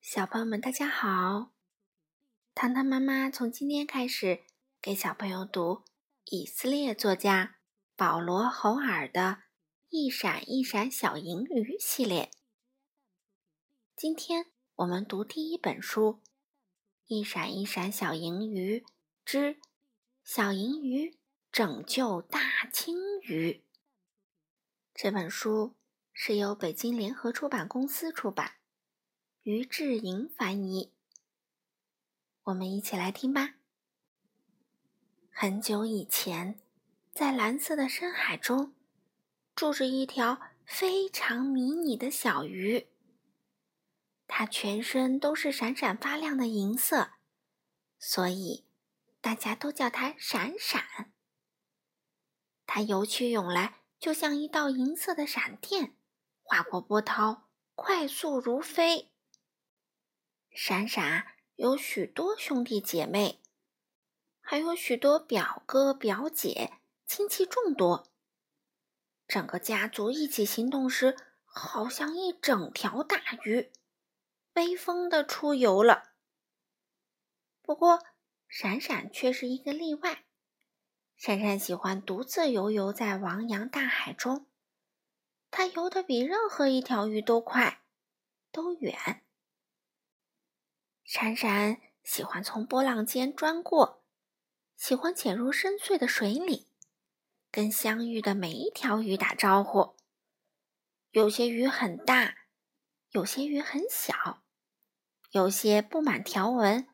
小朋友们，大家好！糖糖妈妈从今天开始给小朋友读以色列作家保罗·侯尔的《一闪一闪小银鱼》系列。今天我们读第一本书《一闪一闪小银鱼之小银鱼拯救大鲸鱼》。这本书是由北京联合出版公司出版。于志莹翻译，我们一起来听吧。很久以前，在蓝色的深海中，住着一条非常迷你的小鱼。它全身都是闪闪发亮的银色，所以大家都叫它闪闪。它游去涌来，就像一道银色的闪电，划过波涛，快速如飞。闪闪有许多兄弟姐妹，还有许多表哥表姐，亲戚众多。整个家族一起行动时，好像一整条大鱼，威风的出游了。不过，闪闪却是一个例外。闪闪喜欢独自游游在汪洋大海中，它游得比任何一条鱼都快，都远。闪闪喜欢从波浪间钻过，喜欢潜入深邃的水里，跟相遇的每一条鱼打招呼。有些鱼很大，有些鱼很小，有些布满条纹，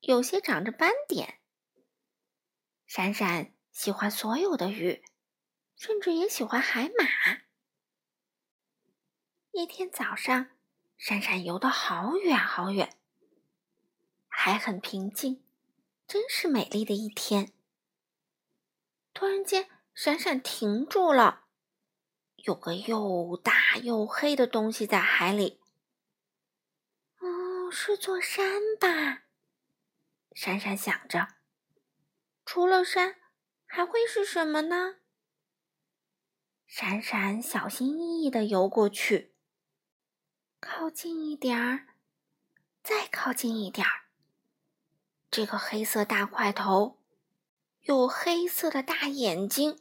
有些长着斑点。闪闪喜欢所有的鱼，甚至也喜欢海马。一天早上，闪闪游得好远好远。还很平静，真是美丽的一天。突然间，闪闪停住了，有个又大又黑的东西在海里。哦，是座山吧？闪闪想着。除了山，还会是什么呢？闪闪小心翼翼地游过去，靠近一点儿，再靠近一点儿。这个黑色大块头，有黑色的大眼睛，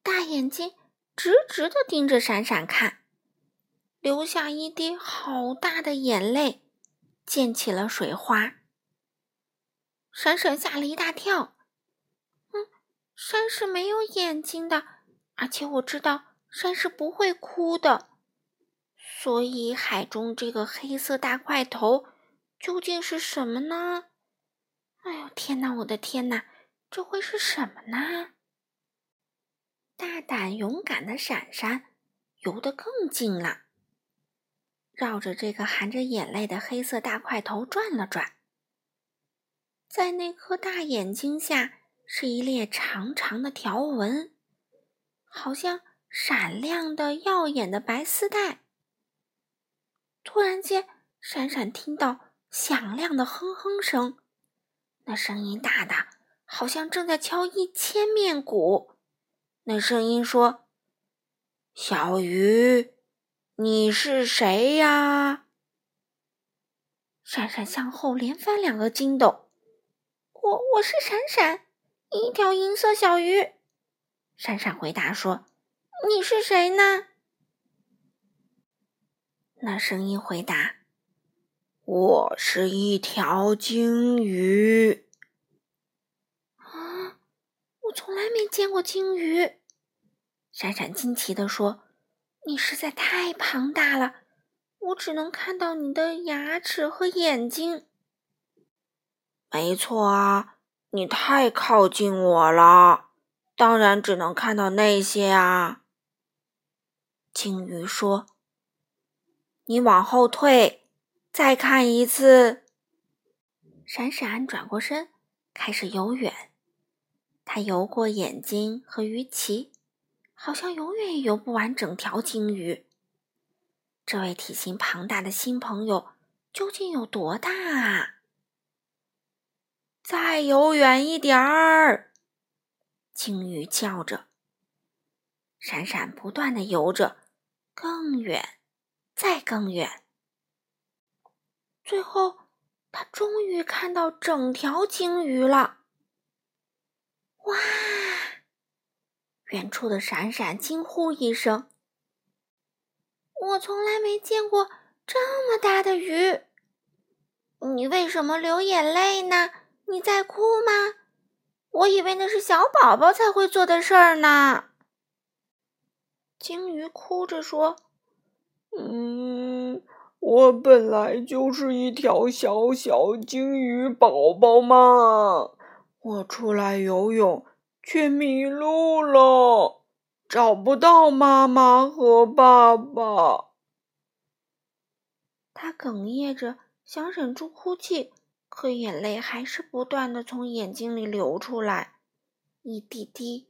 大眼睛直直的盯着闪闪看，流下一滴好大的眼泪，溅起了水花。闪闪吓了一大跳，嗯，山是没有眼睛的，而且我知道山是不会哭的，所以海中这个黑色大块头究竟是什么呢？哎呦天哪！我的天哪！这会是什么呢？大胆勇敢的闪闪游得更近了，绕着这个含着眼泪的黑色大块头转了转。在那颗大眼睛下是一列长长的条纹，好像闪亮的耀眼的白丝带。突然间，闪闪听到响亮的哼哼声。那声音大的，好像正在敲一千面鼓。那声音说：“小鱼，你是谁呀？”闪闪向后连翻两个筋斗。我我是闪闪，一条银色小鱼。闪闪回答说：“你是谁呢？”那声音回答。我是一条鲸鱼啊！我从来没见过鲸鱼。闪闪惊奇地说：“你实在太庞大了，我只能看到你的牙齿和眼睛。”没错啊，你太靠近我了，当然只能看到那些啊。鲸鱼说：“你往后退。”再看一次，闪闪转过身，开始游远。他游过眼睛和鱼鳍，好像永远也游不完整条鲸鱼。这位体型庞大的新朋友究竟有多大啊？再游远一点儿，鲸鱼叫着。闪闪不断的游着，更远，再更远。最后，他终于看到整条鲸鱼了。哇！远处的闪闪惊呼一声：“我从来没见过这么大的鱼！”你为什么流眼泪呢？你在哭吗？我以为那是小宝宝才会做的事儿呢。鲸鱼哭着说：“嗯，我本来就是一条小小鲸鱼宝宝嘛，我出来游泳却迷路了，找不到妈妈和爸爸。”他哽咽着想忍住哭泣，可眼泪还是不断的从眼睛里流出来，一滴滴，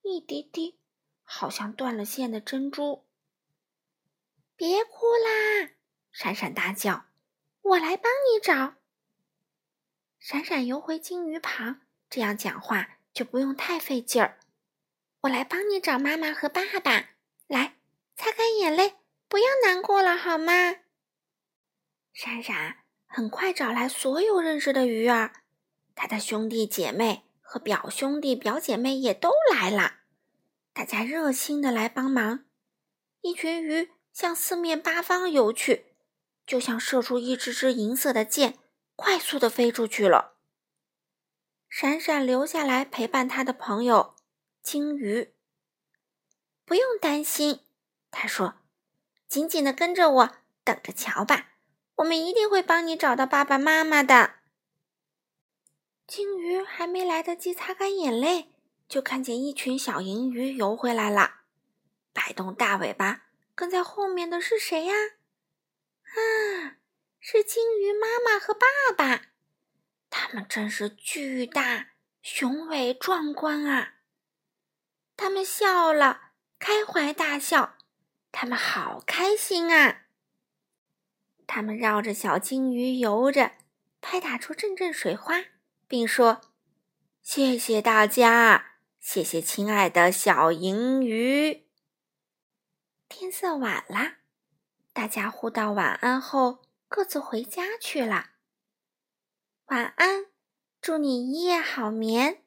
一滴滴。好像断了线的珍珠。别哭啦！闪闪大叫：“我来帮你找。”闪闪游回鲸鱼旁，这样讲话就不用太费劲儿。我来帮你找妈妈和爸爸。来，擦干眼泪，不要难过了，好吗？闪闪很快找来所有认识的鱼儿，他的兄弟姐妹和表兄弟表姐妹也都来了。大家热心的来帮忙，一群鱼向四面八方游去，就像射出一支支银色的箭，快速的飞出去了。闪闪留下来陪伴他的朋友鲸鱼。不用担心，他说：“紧紧的跟着我，等着瞧吧，我们一定会帮你找到爸爸妈妈的。”鲸鱼还没来得及擦干眼泪。就看见一群小银鱼游回来了，摆动大尾巴，跟在后面的是谁呀？啊是鲸鱼妈妈和爸爸，他们真是巨大、雄伟、壮观啊！他们笑了，开怀大笑，他们好开心啊！他们绕着小鲸鱼游着，拍打出阵阵水花，并说：“谢谢大家。”谢谢，亲爱的小银鱼。天色晚了，大家互道晚安后，各自回家去了。晚安，祝你一夜好眠。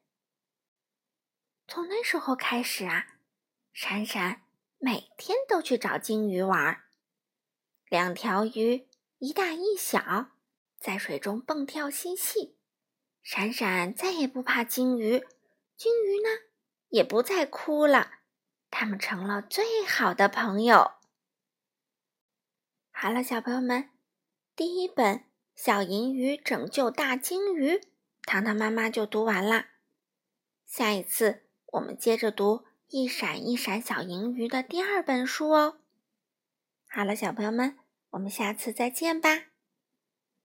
从那时候开始啊，闪闪每天都去找金鱼玩。两条鱼，一大一小，在水中蹦跳嬉戏。闪闪再也不怕金鱼，金鱼呢？也不再哭了，他们成了最好的朋友。好了，小朋友们，第一本《小银鱼拯救大鲸鱼》，糖糖妈妈就读完啦。下一次我们接着读《一闪一闪小银鱼》的第二本书哦。好了，小朋友们，我们下次再见吧。